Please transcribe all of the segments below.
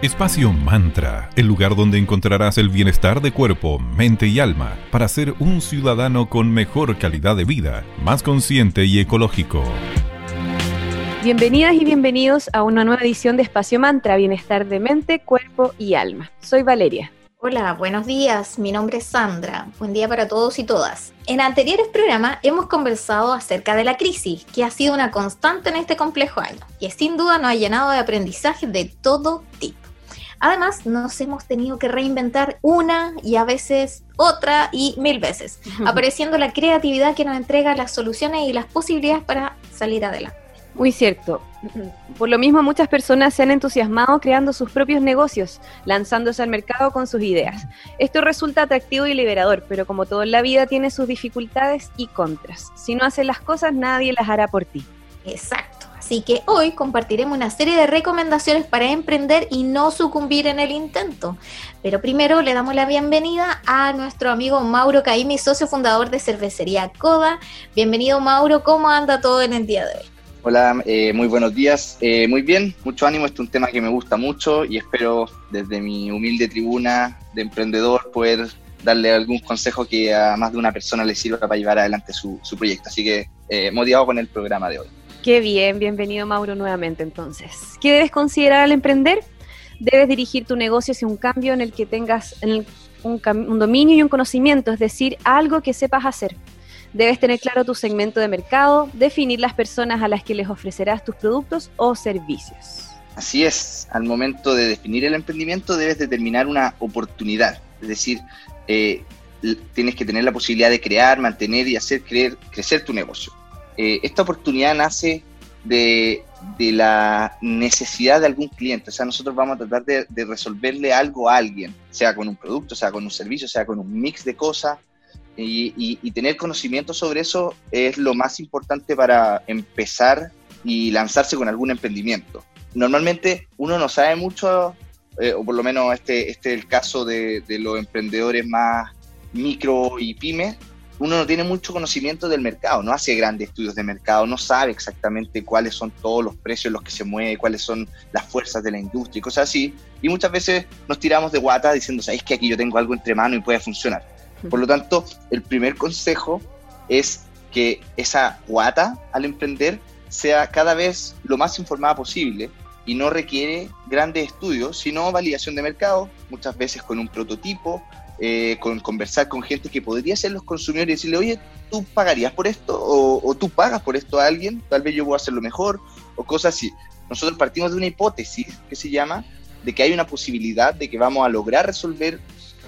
Espacio Mantra, el lugar donde encontrarás el bienestar de cuerpo, mente y alma para ser un ciudadano con mejor calidad de vida, más consciente y ecológico. Bienvenidas y bienvenidos a una nueva edición de Espacio Mantra, bienestar de mente, cuerpo y alma. Soy Valeria. Hola, buenos días. Mi nombre es Sandra. Buen día para todos y todas. En anteriores programas hemos conversado acerca de la crisis, que ha sido una constante en este complejo año, y sin duda nos ha llenado de aprendizaje de todo tipo. Además, nos hemos tenido que reinventar una y a veces otra y mil veces, apareciendo la creatividad que nos entrega las soluciones y las posibilidades para salir adelante. Muy cierto. Por lo mismo, muchas personas se han entusiasmado creando sus propios negocios, lanzándose al mercado con sus ideas. Esto resulta atractivo y liberador, pero como todo en la vida tiene sus dificultades y contras. Si no haces las cosas, nadie las hará por ti. Exacto. Así que hoy compartiremos una serie de recomendaciones para emprender y no sucumbir en el intento. Pero primero le damos la bienvenida a nuestro amigo Mauro Caimi, socio fundador de Cervecería Coda. Bienvenido Mauro, ¿cómo anda todo en el día de hoy? Hola, eh, muy buenos días. Eh, muy bien, mucho ánimo. Este es un tema que me gusta mucho y espero desde mi humilde tribuna de emprendedor poder darle algún consejo que a más de una persona le sirva para llevar adelante su, proyecto. Así que eh, motivado con el programa de hoy. Qué bien, bienvenido Mauro nuevamente entonces. ¿Qué debes considerar al emprender? Debes dirigir tu negocio hacia un cambio en el que tengas un, dominio y un conocimiento, es decir, algo que sepas hacer. Debes tener claro tu segmento de mercado, definir las personas a las que les ofrecerás tus productos o servicios. Así es, al momento de definir el emprendimiento debes determinar una oportunidad, es decir, eh, tienes que tener la posibilidad de crear, mantener y hacer crecer tu negocio. Eh, esta oportunidad nace de, la necesidad de algún cliente. O sea, nosotros vamos a tratar de, resolverle algo a alguien, sea con un producto, sea con un servicio, sea con un mix de cosas. Y, tener conocimiento sobre eso es lo más importante para empezar y lanzarse con algún emprendimiento. Normalmente uno no sabe mucho, eh, o por lo menos este, este es el caso de, de los emprendedores más micro y pymes, uno no tiene mucho conocimiento del mercado, no hace grandes estudios de mercado, no sabe exactamente cuáles son todos los precios en los que se mueve, cuáles son las fuerzas de la industria y cosas así. Y muchas veces nos tiramos de guata diciendo, sabéis que aquí yo tengo algo entre manos y puede funcionar. Por lo tanto, el primer consejo es que esa guata al emprender sea cada vez lo más informada posible y no requiere grandes estudios, sino validación de mercado, muchas veces con un prototipo, eh, con conversar con gente que podría ser los consumidores y decirle, oye, ¿tú pagarías por esto? O, tú pagas por esto a alguien? Tal vez yo voy a hacerlo mejor, o cosas así. Nosotros partimos de una hipótesis que se llama de que hay una posibilidad de que vamos a lograr resolver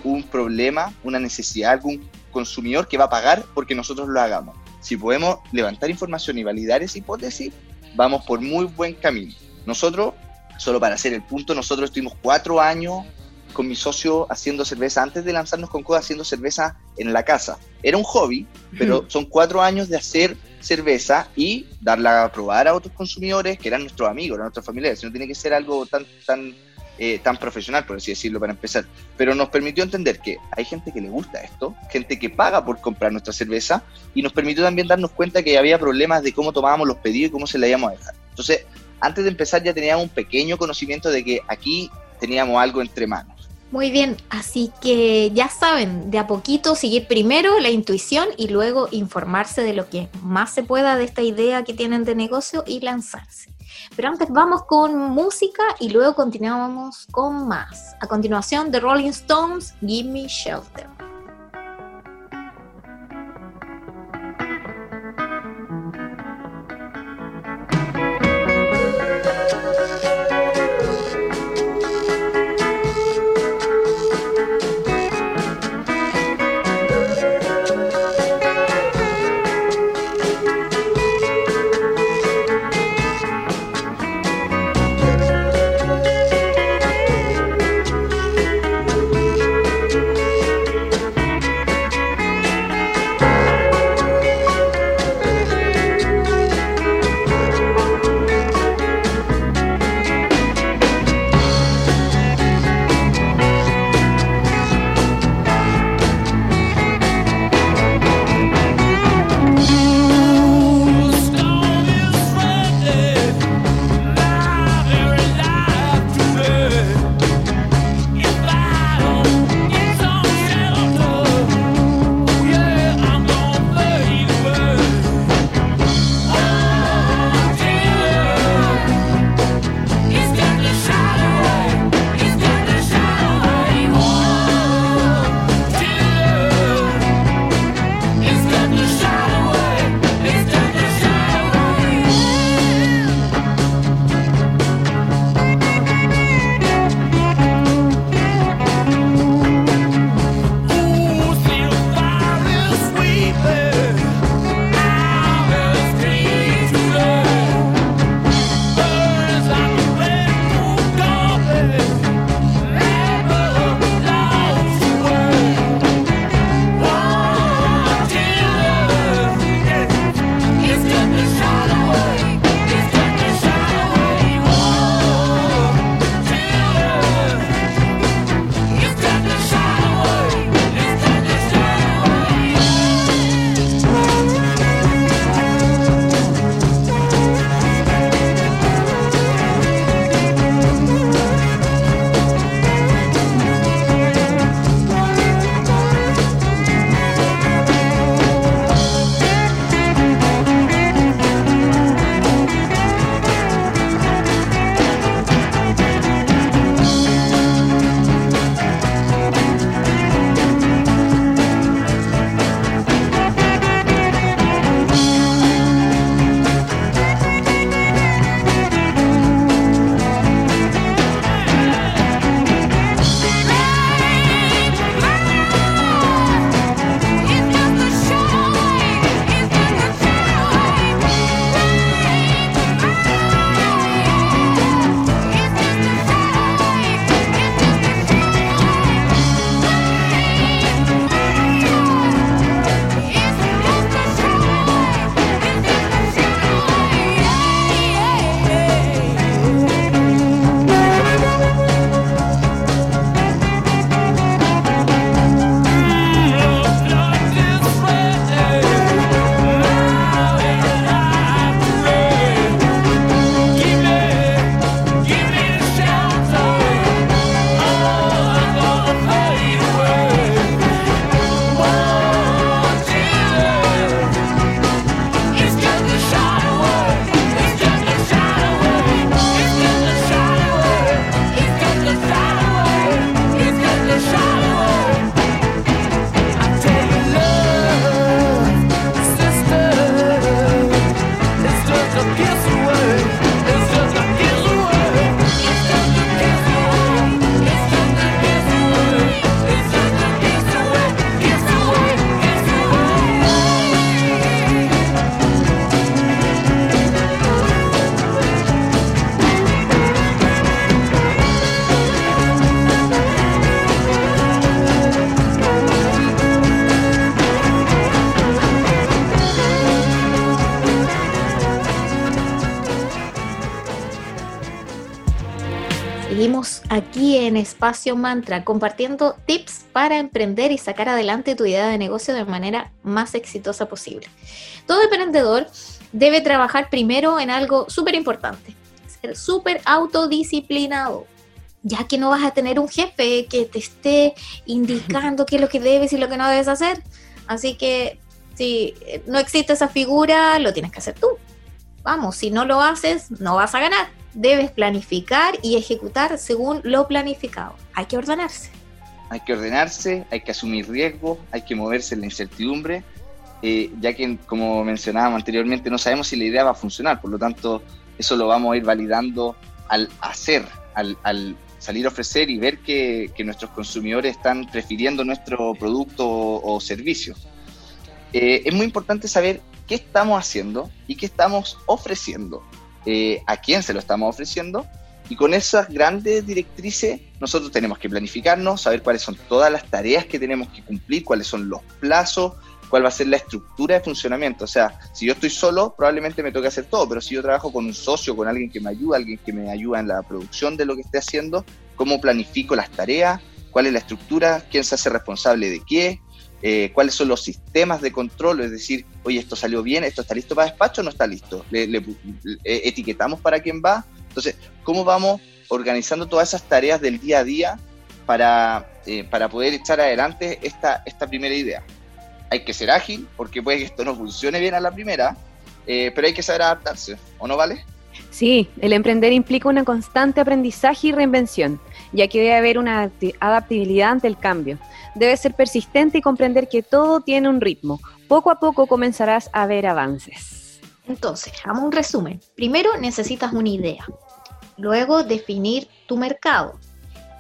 un problema, una necesidad, algún consumidor que va a pagar porque nosotros lo hagamos. Si podemos levantar información y validar esa hipótesis, vamos por muy buen camino. Nosotros, solo para hacer el punto, nosotros estuvimos cuatro años con mi socio haciendo cerveza, antes de lanzarnos con Coda haciendo cerveza en la casa. Era un hobby, pero son cuatro años de hacer cerveza y darla a probar a otros consumidores que eran nuestros amigos, eran nuestros familiares. No tiene que ser algo tan, tan, eh, tan profesional, por así decirlo, para empezar. Pero nos permitió entender que hay gente que le gusta esto, gente que paga por comprar nuestra cerveza y nos permitió también darnos cuenta que había problemas de cómo tomábamos los pedidos y cómo se la íbamos a dejar. Entonces, antes de empezar ya teníamos un pequeño conocimiento de que aquí teníamos algo entre manos. Muy bien, así que ya saben, de a poquito seguir primero la intuición y luego informarse de lo que más se pueda de esta idea que tienen de negocio y lanzarse. Pero antes vamos con música y luego continuamos con más. A continuación, The Rolling Stones, Give Me Shelter. Seguimos aquí en Espacio Mantra compartiendo tips para emprender y sacar adelante tu idea de negocio de manera más exitosa posible. Todo emprendedor debe trabajar primero en algo súper importante, ser súper autodisciplinado, ya que no vas a tener un jefe que te esté indicando qué es lo que debes y lo que no debes hacer. Así que si no existe esa figura, lo tienes que hacer tú. Vamos, si no lo haces, no vas a ganar debes planificar y ejecutar según lo planificado. Hay que ordenarse. Hay que ordenarse, hay que asumir riesgos, hay que moverse en la incertidumbre, eh, ya que, como mencionábamos anteriormente, no sabemos si la idea va a funcionar, por lo tanto, eso lo vamos a ir validando al hacer, al, salir a ofrecer y ver que, nuestros consumidores están prefiriendo nuestro producto o, servicio. Eh, es muy importante saber qué estamos haciendo y qué estamos ofreciendo eh, a quién se lo estamos ofreciendo. Y con esas grandes directrices nosotros tenemos que planificarnos, saber cuáles son todas las tareas que tenemos que cumplir, cuáles son los plazos, cuál va a ser la estructura de funcionamiento. O sea, si yo estoy solo, probablemente me toque hacer todo, pero si yo trabajo con un socio, con alguien que me ayuda, alguien que me ayuda en la producción de lo que esté haciendo, cómo planifico las tareas, cuál es la estructura, quién se hace responsable de qué, eh, cuáles son los sistemas de control, es decir, oye, esto salió bien, esto está listo para despacho o no está listo, le, eh, etiquetamos para quién va. Entonces, ¿cómo vamos organizando todas esas tareas del día a día para, eh, para poder echar adelante esta, esta primera idea? Hay que ser ágil, porque puede que esto no funcione bien a la primera, pero hay que saber adaptarse, ¿o no vale? Sí, el emprender implica un constante aprendizaje y reinvención, ya que debe haber una adaptabilidad ante el cambio. Debes ser persistente y comprender que todo tiene un ritmo. Poco a poco comenzarás a ver avances. Entonces, hagamos un resumen. Primero necesitas una idea. Luego definir tu mercado.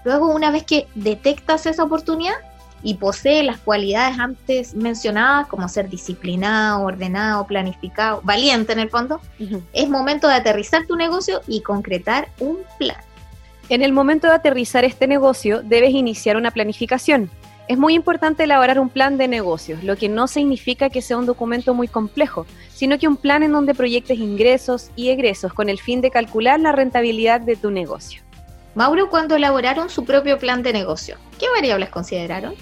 Luego, una vez que detectas esa oportunidad y posee las cualidades antes mencionadas, como ser disciplinado, ordenado, planificado, valiente en el fondo, es momento de aterrizar tu negocio y concretar un plan. En el momento de aterrizar este negocio, debes iniciar una planificación. Es muy importante elaborar un plan de negocios, lo que no significa que sea un documento muy complejo, sino que un plan en donde proyectes ingresos y egresos con el fin de calcular la rentabilidad de tu negocio. Mauro, cuando elaboraron su propio plan de negocio, ¿qué variables consideraron?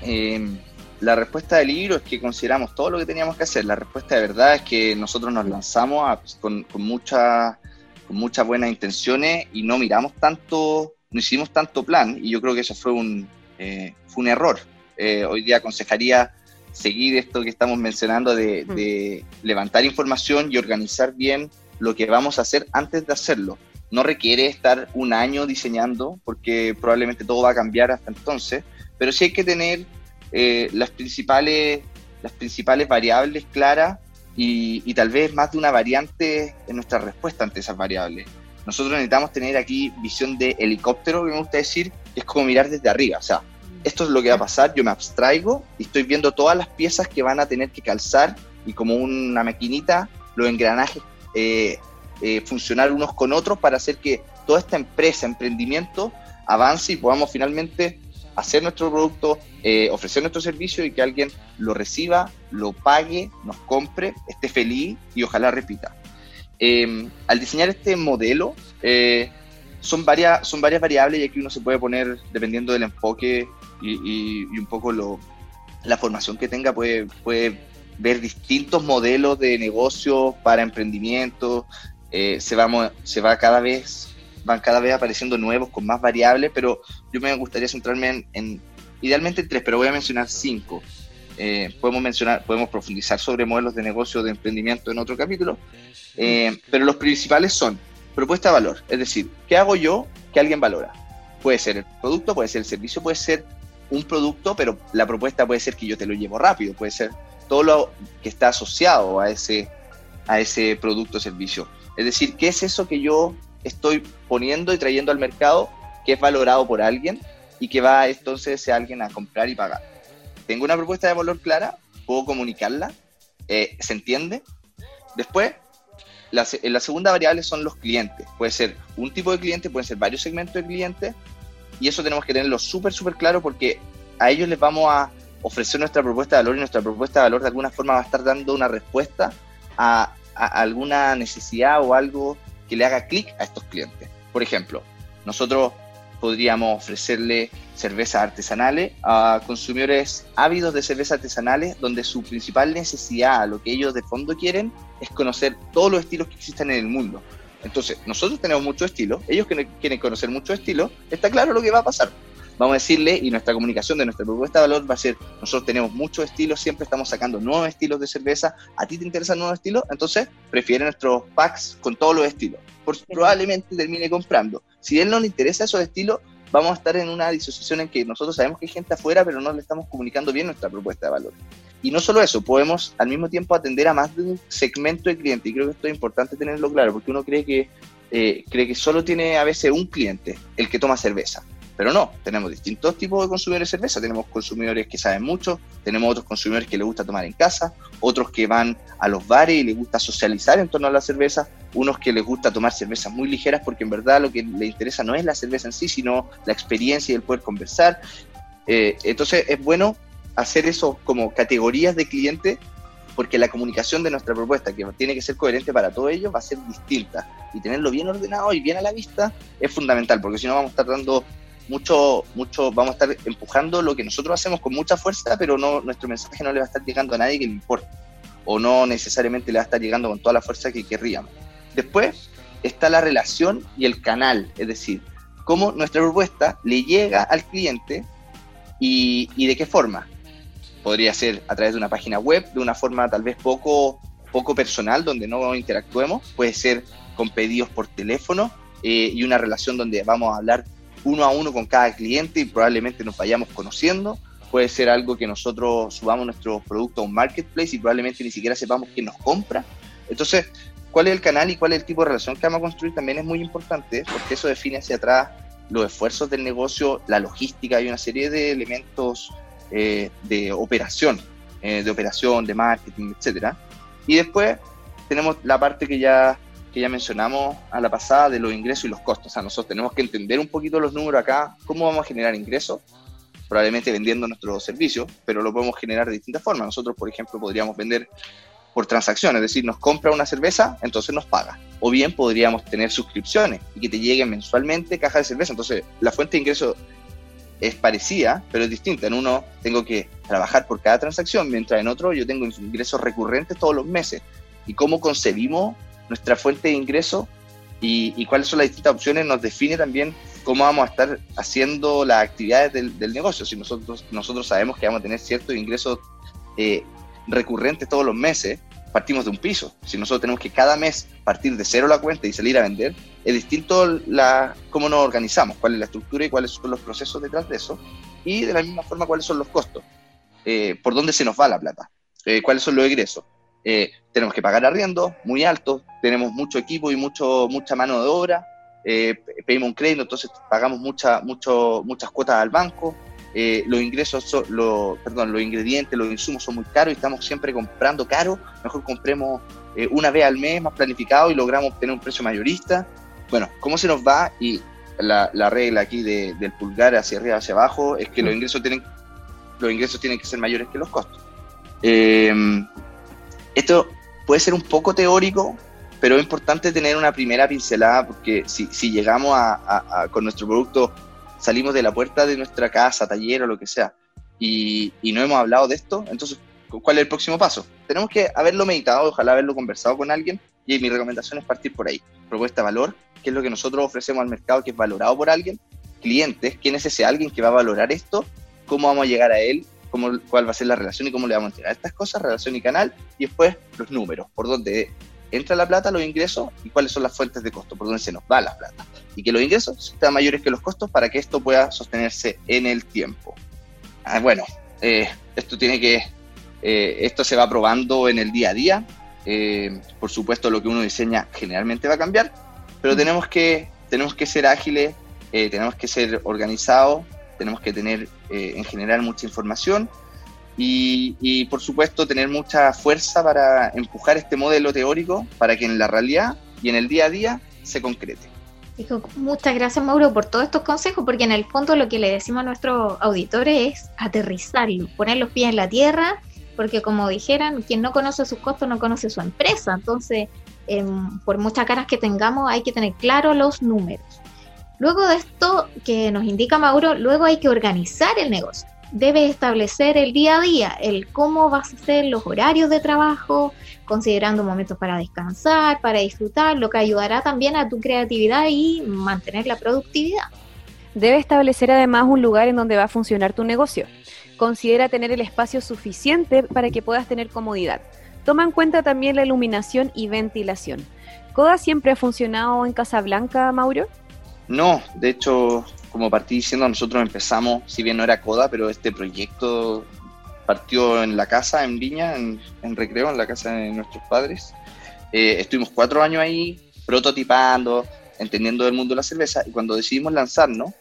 Em, la respuesta del libro es que consideramos todo lo que teníamos que hacer. La respuesta de verdad es que nosotros nos lanzamos pues, con, con muchas buenas intenciones y no miramos tanto, no hicimos tanto plan y yo creo que eso fue un, eh, fue un error. Eh, hoy día aconsejaría seguir esto que estamos mencionando de, levantar información y organizar bien lo que vamos a hacer antes de hacerlo. No requiere estar un año diseñando porque probablemente todo va a cambiar hasta entonces, pero sí hay que tener eh, las, principales, las principales variables claras y, y, tal vez más de una variante en nuestra respuesta ante esas variables. Nosotros necesitamos tener aquí visión de helicóptero, que me gusta decir, es como mirar desde arriba. O sea, esto es lo que va a pasar, yo me abstraigo y estoy viendo todas las piezas que van a tener que calzar y como una maquinita, los engranajes eh, eh, funcionar unos con otros para hacer que toda esta empresa, emprendimiento, avance y podamos finalmente hacer nuestro producto, eh, ofrecer nuestro servicio y que alguien lo reciba, lo pague, nos compre, esté feliz y ojalá repita. al diseñar este modelo, son varias, son varias variables y aquí uno se puede poner, dependiendo del enfoque y, un poco lo, la formación que tenga, puede, puede ver distintos modelos de negocio para emprendimiento. Eh, se, va, se va cada vez, van cada vez apareciendo nuevos con más variables, pero yo me gustaría centrarme en, idealmente tres, pero voy a mencionar cinco. Eh, podemos mencionar, podemos profundizar sobre modelos de negocio de emprendimiento en otro capítulo, eh, pero los principales son propuesta de valor, es decir, ¿qué hago yo que alguien valora? Puede ser el producto, puede ser el servicio, puede ser un producto, pero la propuesta puede ser que yo te lo llevo rápido, puede ser todo lo que está asociado a ese, a ese producto o servicio. Es decir, ¿qué es eso que yo estoy poniendo y trayendo al mercado que es valorado por alguien y que va entonces ese alguien a comprar y pagar? Tengo una propuesta de valor clara, puedo comunicarla, eh, se entiende. Después, la, la segunda variable son los clientes. Puede ser un tipo de cliente, pueden ser varios segmentos de clientes y eso tenemos que tenerlo súper, súper claro porque a ellos les vamos a ofrecer nuestra propuesta de valor y nuestra propuesta de valor de alguna forma va a estar dando una respuesta a, alguna necesidad o algo que le haga clic a estos clientes. Por ejemplo, nosotros podríamos ofrecerle cervezas artesanales a consumidores ávidos de cervezas artesanales, donde su principal necesidad, lo que ellos de fondo quieren, es conocer todos los estilos que existen en el mundo. Entonces, nosotros tenemos muchos estilos, ellos quieren conocer muchos estilos, está claro lo que va a pasar. Vamos a decirle, y nuestra comunicación de nuestra propuesta de valor va a ser, nosotros tenemos muchos estilos, siempre estamos sacando nuevos estilos de cerveza, a ti te interesan nuevos estilos, entonces prefiere nuestros packs con todos los estilos. Por, probablemente termine comprando. Si a él no le interesa esos estilos, vamos a estar en una disociación en que nosotros sabemos que hay gente afuera, pero no le estamos comunicando bien nuestra propuesta de valor. Y no solo eso, podemos al mismo tiempo atender a más de un segmento de cliente, y creo que esto es importante tenerlo claro, porque uno cree que, eh, cree que solo tiene a veces un cliente, el que toma cerveza. Pero no, tenemos distintos tipos de consumidores de cerveza. Tenemos consumidores que saben mucho, tenemos otros consumidores que les gusta tomar en casa, otros que van a los bares y les gusta socializar en torno a la cerveza, unos que les gusta tomar cervezas muy ligeras porque en verdad lo que les interesa no es la cerveza en sí, sino la experiencia y el poder conversar. Eh, entonces es bueno hacer eso como categorías de cliente porque la comunicación de nuestra propuesta, que tiene que ser coherente para todos ellos, va a ser distinta. Y tenerlo bien ordenado y bien a la vista es fundamental, porque si no vamos a estar dando mucho, mucho, vamos a estar empujando lo que nosotros hacemos con mucha fuerza, pero no, nuestro mensaje no le va a estar llegando a nadie que le importe, o no necesariamente le va a estar llegando con toda la fuerza que querríamos. Después está la relación y el canal, es decir, cómo nuestra propuesta le llega al cliente y, y de qué forma. Podría ser a través de una página web, de una forma tal vez poco, poco personal, donde no interactuemos, puede ser con pedidos por teléfono eh, y una relación donde vamos a hablar uno a uno con cada cliente y probablemente nos vayamos conociendo. Puede ser algo que nosotros subamos nuestro producto a un marketplace y probablemente ni siquiera sepamos quién nos compra. Entonces, cuál es el canal y cuál es el tipo de relación que vamos a construir también es muy importante porque eso define hacia atrás los esfuerzos del negocio, la logística y una serie de elementos eh, de operación, eh, de operación, de marketing, etcétera. Y después tenemos la parte que ya que ya mencionamos a la pasada de los ingresos y los costos. O sea, nosotros tenemos que entender un poquito los números acá, cómo vamos a generar ingresos, probablemente vendiendo nuestro servicio, pero lo podemos generar de distintas formas. Nosotros, por ejemplo, podríamos vender por transacción, es decir, nos compra una cerveza, entonces nos paga. O bien podríamos tener suscripciones y que te lleguen mensualmente caja de cerveza. Entonces, la fuente de ingreso es parecida, pero es distinta. En uno tengo que trabajar por cada transacción, mientras en otro yo tengo ingresos recurrentes todos los meses. ¿Y cómo concebimos nuestra fuente de ingreso y, cuáles son las distintas opciones nos define también cómo vamos a estar haciendo las actividades del, negocio. Si nosotros, nosotros sabemos que vamos a tener ciertos ingresos eh, recurrentes todos los meses, partimos de un piso. Si nosotros tenemos que cada mes partir de cero la cuenta y salir a vender, es distinto la, cómo nos organizamos, cuál es la estructura y cuáles son los procesos detrás de eso. Y de la misma forma, cuáles son los costos, eh, por dónde se nos va la plata, eh, cuáles son los egresos. Eh, tenemos que pagar arriendo muy alto, tenemos mucho equipo y mucho, mucha mano de obra, eh, pedimos un crédito, entonces pagamos mucha, mucho, muchas cuotas al banco, eh, los ingresos, son, perdón, los ingredientes, los insumos son muy caros y estamos siempre comprando caro, mejor compremos una vez al mes más planificado y logramos obtener un precio mayorista. Bueno, ¿cómo se nos va? Y la, regla aquí del pulgar hacia arriba, hacia abajo, es que los mm. ingresos tienen, los ingresos tienen que ser mayores que los costos. Esto puede ser un poco teórico, pero es importante tener una primera pincelada porque si, llegamos a, con nuestro producto, salimos de la puerta de nuestra casa, taller o lo que sea, y, no hemos hablado de esto, entonces, ¿cuál es el próximo paso? Tenemos que haberlo meditado, ojalá haberlo conversado con alguien, y mi recomendación es partir por ahí. Propuesta valor, que es lo que nosotros ofrecemos al mercado, que es valorado por alguien, clientes, quién es ese alguien que va a valorar esto, cómo vamos a llegar a él cuál va a ser la relación y cómo le vamos a entregar estas cosas, relación y canal, y después los números, por dónde entra la plata, los ingresos y cuáles son las fuentes de costo, por dónde se nos va la plata. Y que los ingresos sean mayores que los costos para que esto pueda sostenerse en el tiempo. Ah, bueno, eh, esto tiene que, eh, esto se va probando en el día a día. Eh, por supuesto, lo que uno diseña generalmente va a cambiar, pero tenemos que, tenemos que ser ágiles, tenemos que ser organizados tenemos que tener eh, en general mucha información y, por supuesto tener mucha fuerza para empujar este modelo teórico para que en la realidad y en el día a día se concrete. Muchas gracias Mauro por todos estos consejos, porque en el fondo lo que le decimos a nuestros auditores es aterrizarlo, poner los pies en la tierra, porque como dijeran, quien no conoce sus costos no conoce su empresa, entonces em, por muchas caras que tengamos hay que tener claro los números. Luego de esto que nos indica Mauro, luego hay que organizar el negocio. Debes establecer el día a día, el cómo vas a hacer los horarios de trabajo, considerando momentos para descansar, para disfrutar, lo que ayudará también a tu creatividad y mantener la productividad. Debe establecer además un lugar en donde va a funcionar tu negocio. Considera tener el espacio suficiente para que puedas tener comodidad. Toma en cuenta también la iluminación y ventilación. ¿Coda siempre ha funcionado en Casablanca, Mauro? No, de hecho, como partí diciendo, nosotros empezamos, si bien no era Coda, pero este proyecto partió en la casa, en Viña, en, Recreo, en la casa de nuestros padres. Eh, estuvimos cuatro años ahí prototipando, entendiendo el mundo de la cerveza, y cuando decidimos lanzarnos,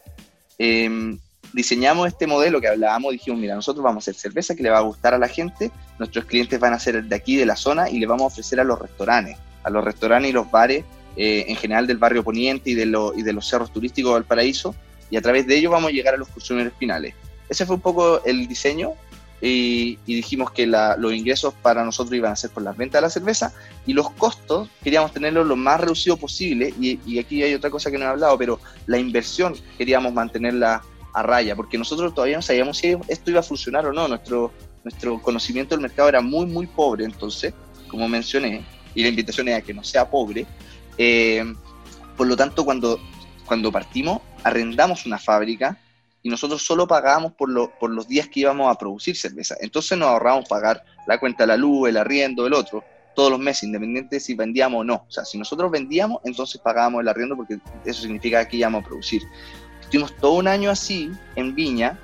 eh, diseñamos este modelo que hablábamos, dijimos, mira, nosotros vamos a hacer cerveza que le va a gustar a la gente, nuestros clientes van a ser de aquí, de la zona, y le vamos a ofrecer a los restaurantes, a los restaurantes y los bares, eh, en general del barrio Poniente y de, y de los cerros turísticos del Paraíso, y a través de ello vamos a llegar a los consumidores finales. Ese fue un poco el diseño, y, dijimos que los ingresos para nosotros iban a ser por las ventas de la cerveza, y los costos queríamos tenerlos lo más reducido posible, y, y aquí hay otra cosa que no he hablado, pero la inversión queríamos mantenerla a raya, porque nosotros todavía no sabíamos si esto iba a funcionar o no. Nuestro, nuestro conocimiento del mercado era muy, muy pobre, entonces, como mencioné, y la invitación era que no sea pobre. Eh, por lo tanto, cuando, cuando partimos, arrendamos una fábrica y nosotros solo pagábamos por, lo, por los días que íbamos a producir cerveza. Entonces nos ahorramos pagar la cuenta de la luz, el arriendo, el otro, todos los meses, independiente si vendíamos o no. O sea, si nosotros vendíamos, entonces pagábamos el arriendo porque eso significa que íbamos a producir estuvimos todo un año así en Viña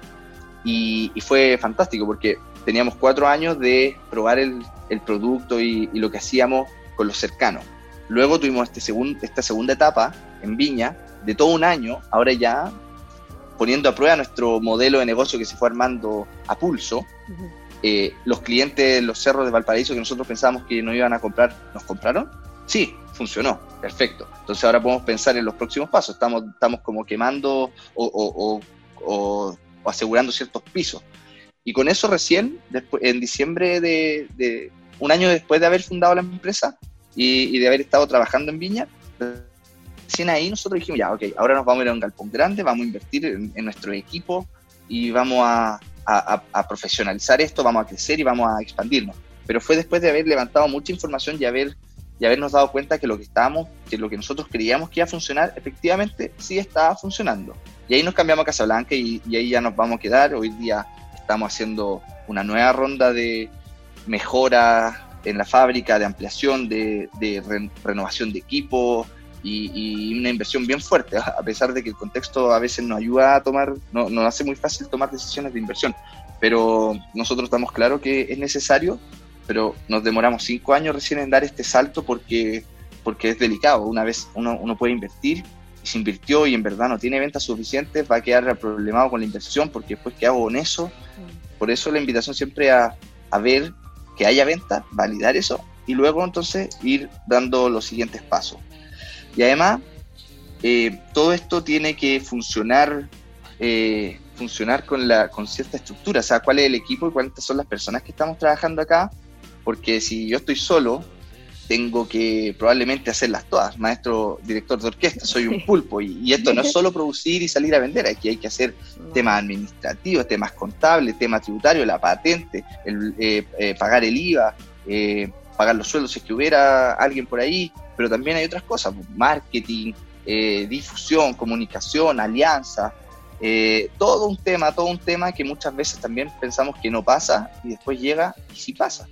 y, fue fantástico porque teníamos cuatro años de probar el, producto y, lo que hacíamos con los cercanos. Luego tuvimos este esta segunda etapa en Viña de todo un año, ahora ya poniendo a prueba nuestro modelo de negocio que se fue armando a pulso. Eh, los clientes de los cerros de Valparaíso que nosotros pensábamos que no iban a comprar, ¿nos compraron? Sí, funcionó, perfecto. Entonces ahora podemos pensar en los próximos pasos. Estamos, estamos como quemando o, asegurando ciertos pisos. Y con eso recién, después, en diciembre de, un año después de haber fundado la empresa y, de haber estado trabajando en Viña, recién ahí nosotros dijimos, ya, ok, ahora nos vamos a ir a un galpón grande, vamos a invertir en, nuestro equipo y vamos a, a, profesionalizar esto, vamos a crecer y vamos a expandirnos. Pero fue después de haber levantado mucha información y haber y habernos dado cuenta que lo que estábamos, que lo que nosotros creíamos que iba a funcionar, efectivamente sí estaba funcionando. Y ahí nos cambiamos a Casablanca y, y ahí ya nos vamos a quedar. Hoy día estamos haciendo una nueva ronda de mejora en la fábrica, de ampliación, de, renovación de equipo y, una inversión bien fuerte, a pesar de que el contexto a veces nos ayuda a tomar, no, nos hace muy fácil tomar decisiones de inversión, pero nosotros estamos claros que es necesario pero nos demoramos cinco años recién en dar este salto porque, porque es delicado. Una vez uno, uno puede invertir y se invirtió y en verdad no tiene ventas suficientes, va a quedar problemado con la inversión porque después, ¿qué hago con eso? Por eso la invitación siempre a, a ver que haya venta, validar eso y luego entonces ir dando los siguientes pasos. Y además, eh, todo esto tiene que funcionar, eh, funcionar con, la, con cierta estructura, o sea, cuál es el equipo y cuántas son las personas que estamos trabajando acá porque si yo estoy solo, tengo que probablemente hacerlas todas. Maestro, director de orquesta, soy un pulpo y, esto no es solo producir y salir a vender, aquí hay que hacer temas administrativos, temas contables, temas tributarios, la patente, el, eh, eh, pagar el IVA, eh, pagar los sueldos si es que hubiera alguien por ahí, pero también hay otras cosas, marketing, difusión, comunicación, alianza, todo un tema, todo un tema que muchas veces también pensamos que no pasa y después llega y sí pasa.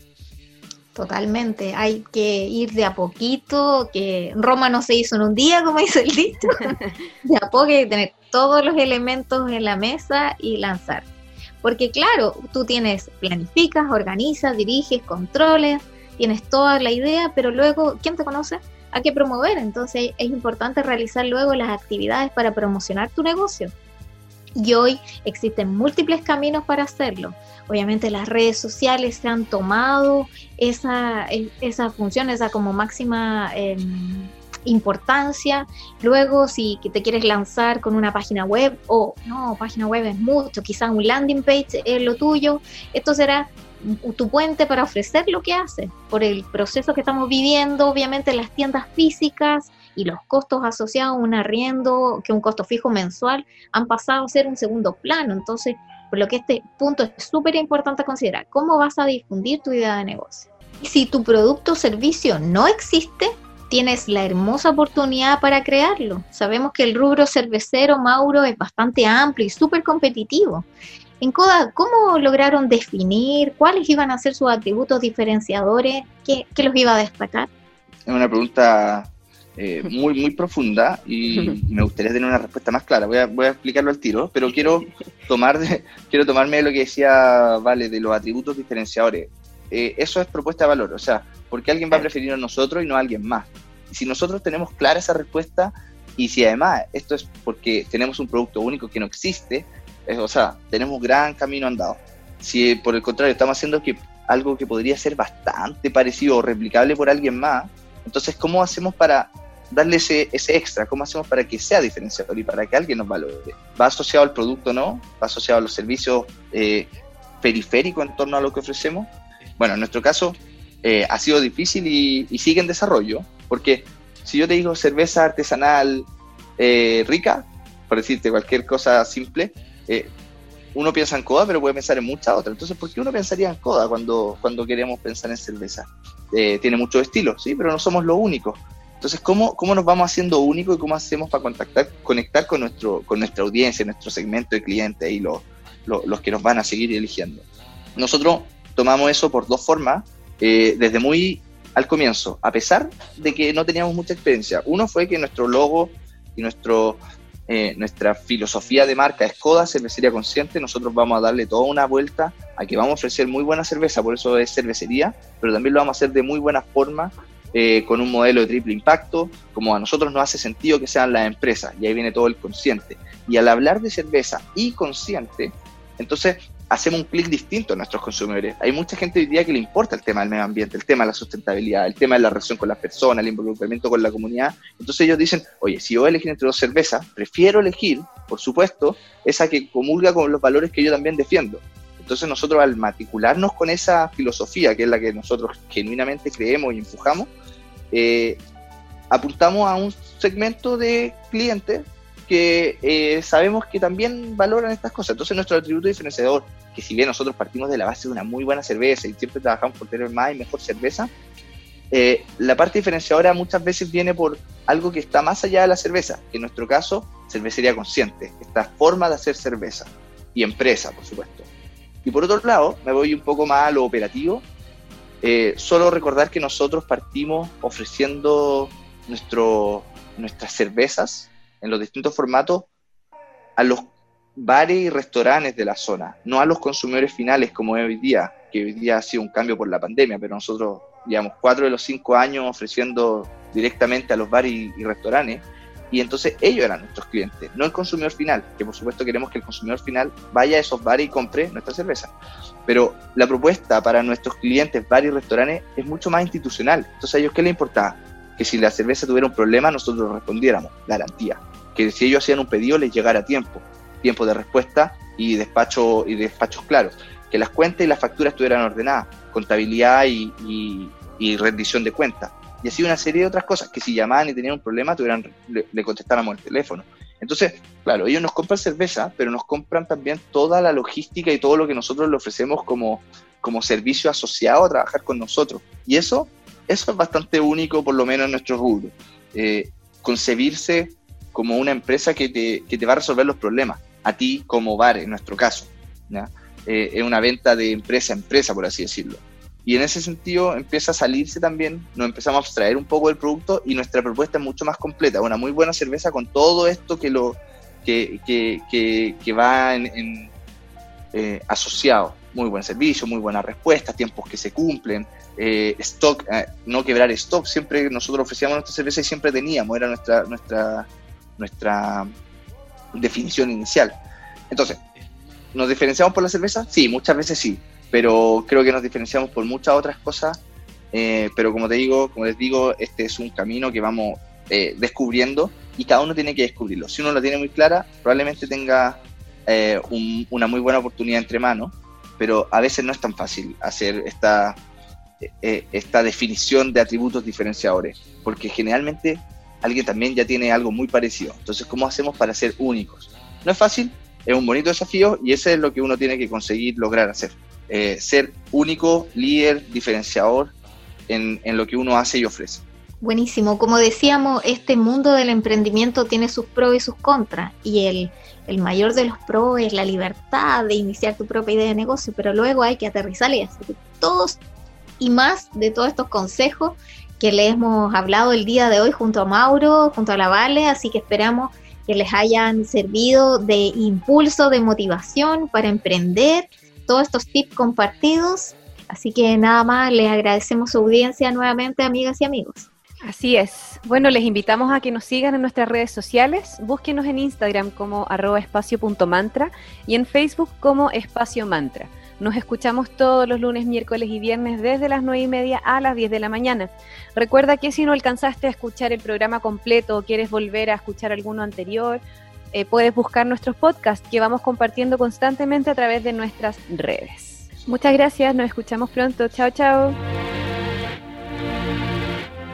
Totalmente, hay que ir de a poquito, que Roma no se hizo en un día, como dice el dicho, de a poco hay que tener todos los elementos en la mesa y lanzar. Porque claro, tú tienes, planificas, organizas, diriges, controles, tienes toda la idea, pero luego, ¿quién te conoce? Hay que promover, entonces es importante realizar luego las actividades para promocionar tu negocio. Y hoy existen múltiples caminos para hacerlo. Obviamente las redes sociales se han tomado esa, función, esa como máxima em, importancia. Luego, si te quieres lanzar con una página web, o no, página web es mucho, quizás un landing page es lo tuyo, esto será tu puente para ofrecer lo que haces. Por el proceso que estamos viviendo, obviamente las tiendas físicas y los costos asociados a un arriendo, que un costo fijo mensual, han pasado a ser un segundo plano. Entonces, por lo que este punto es súper importante considerar, ¿cómo vas a difundir tu idea de negocio? Si tu producto o servicio no existe, tienes la hermosa oportunidad para crearlo. Sabemos que el rubro cervecero, Mauro, es bastante amplio y súper competitivo. En CODA, ¿cómo lograron definir cuáles iban a ser sus atributos diferenciadores? ¿Qué, los iba a destacar? Es una pregunta eh, muy, muy profunda y me gustaría tener una respuesta más clara. Voy a, voy a explicarlo al tiro, pero quiero, tomar quiero tomarme lo que decía Vale de los atributos diferenciadores. Eh, eso es propuesta de valor, o sea, ¿por qué alguien va a preferir a nosotros y no a alguien más? Y si nosotros tenemos clara esa respuesta y si además esto es porque tenemos un producto único que no existe, o sea, tenemos gran camino andado. Si por el contrario estamos haciendo algo que podría ser bastante parecido o replicable por alguien más, entonces, ¿cómo hacemos para darle ese, ese extra? ¿Cómo hacemos para que sea diferenciador y para que alguien nos valore? ¿Va asociado al producto o no? ¿Va asociado a los servicios eh, periféricos en torno a lo que ofrecemos? Bueno, en nuestro caso eh, ha sido difícil y, sigue en desarrollo, porque si yo te digo cerveza artesanal eh, rica, por decirte cualquier cosa simple, eh, uno piensa en coda, pero puede pensar en muchas otras. Entonces, ¿por qué uno pensaría en coda cuando, cuando queremos pensar en cerveza? Eh, tiene muchos estilos, sí, pero no somos los únicos. Entonces, ¿cómo, ¿cómo nos vamos haciendo únicos y cómo hacemos para contactar, conectar con, nuestro, con nuestra audiencia, nuestro segmento de clientes y los, los, que nos van a seguir eligiendo? Nosotros tomamos eso por dos formas, eh, desde muy al comienzo, a pesar de que no teníamos mucha experiencia. Uno fue que nuestro logo y nuestro, eh, nuestra filosofía de marca es Coda Cervecería Consciente, nosotros vamos a darle toda una vuelta a que vamos a ofrecer muy buena cerveza, por eso es cervecería, pero también lo vamos a hacer de muy buena forma, eh, con un modelo de triple impacto, como a nosotros nos hace sentido que sean las empresas, y ahí viene todo el consciente. Y al hablar de cerveza y consciente, entonces hacemos un clic distinto a nuestros consumidores. Hay mucha gente hoy día que le importa el tema del medio ambiente, el tema de la sustentabilidad, el tema de la relación con las personas, el involucramiento con la comunidad. Entonces ellos dicen, oye, si yo voy a elegir entre dos cervezas, prefiero elegir, por supuesto, esa que comulga con los valores que yo también defiendo. Entonces nosotros al matricularnos con esa filosofía, que es la que nosotros genuinamente creemos y empujamos, eh, apuntamos a un segmento de clientes que eh, sabemos que también valoran estas cosas. Entonces nuestro atributo diferenciador, que si bien nosotros partimos de la base de una muy buena cerveza y siempre trabajamos por tener más y mejor cerveza, eh, la parte diferenciadora muchas veces viene por algo que está más allá de la cerveza, que en nuestro caso, cervecería consciente, esta forma de hacer cerveza y empresa, por supuesto. Y por otro lado, me voy un poco más a lo operativo, eh, solo recordar que nosotros partimos ofreciendo nuestro, nuestras cervezas en los distintos formatos a los bares y restaurantes de la zona, no a los consumidores finales como hoy día, que hoy día ha sido un cambio por la pandemia, pero nosotros llevamos cuatro de los cinco años ofreciendo directamente a los bares y, restaurantes, y entonces ellos eran nuestros clientes, no el consumidor final, que por supuesto queremos que el consumidor final vaya a esos bares y compre nuestra cerveza. Pero la propuesta para nuestros clientes, bares y restaurantes, es mucho más institucional. Entonces a ellos, ¿qué les importaba? Que si la cerveza tuviera un problema nosotros respondiéramos, garantía. Que si ellos hacían un pedido les llegara a tiempo, tiempo de respuesta y despacho y despachos claros. Que las cuentas y las facturas estuvieran ordenadas, contabilidad y, rendición de cuentas. Y así una serie de otras cosas, que si llamaban y tenían un problema, tuvieran, le, contestáramos el teléfono. Entonces, claro, ellos nos compran cerveza, pero nos compran también toda la logística y todo lo que nosotros le ofrecemos como, como servicio asociado a trabajar con nosotros. Y eso eso es bastante único, por lo menos en nuestro rubro. Eh, concebirse como una empresa que te, que te, va a resolver los problemas, a ti como bar, en nuestro caso. Eh, es una venta de empresa a empresa, por así decirlo. Y en ese sentido empieza a salirse también, nos empezamos a abstraer un poco del producto y nuestra propuesta es mucho más completa, una muy buena cerveza con todo esto que, lo, que, que, que, va en, eh, asociado. Muy buen servicio, muy buena respuesta, tiempos que se cumplen, eh, stock, eh, no quebrar stock, siempre nosotros ofrecíamos nuestra cerveza y siempre teníamos, era nuestra, nuestra, nuestra definición inicial. Entonces, ¿nos diferenciamos por la cerveza? Sí, muchas veces sí, pero creo que nos diferenciamos por muchas otras cosas. Eh, pero como te digo, como les digo, este es un camino que vamos descubriendo y cada uno tiene que descubrirlo. Si uno lo tiene muy clara, probablemente tenga una muy buena oportunidad entre manos, pero a veces no es tan fácil hacer esta eh, esta definición de atributos diferenciadores, porque generalmente alguien también ya tiene algo muy parecido. Entonces, ¿cómo hacemos para ser únicos? No es fácil, es un bonito desafío y ese es lo que uno tiene que conseguir lograr hacer. Eh, ser único, líder, diferenciador en, lo que uno hace y ofrece. Buenísimo. Como decíamos, este mundo del emprendimiento tiene sus pros y sus contras. Y el, el, mayor de los pros es la libertad de iniciar tu propia idea de negocio, pero luego hay que aterrizar y hacer todos y más de todos estos consejos que le hemos hablado el día de hoy junto a Mauro, junto a la Vale, así que esperamos que les hayan servido de impulso, de motivación para emprender todos estos tips compartidos. Así que nada más, les agradecemos su audiencia nuevamente, amigas y amigos. Así es. Bueno, les invitamos a que nos sigan en nuestras redes sociales. Búsquenos en Instagram como arroba espacio.mantra y en Facebook como espacio mantra. Nos escuchamos todos los lunes, miércoles y viernes desde las 9 y media a las 10 de la mañana. Recuerda que si no alcanzaste a escuchar el programa completo o quieres volver a escuchar alguno anterior, eh, puedes buscar nuestros podcasts que vamos compartiendo constantemente a través de nuestras redes. Muchas gracias, nos escuchamos pronto. Chao, chao.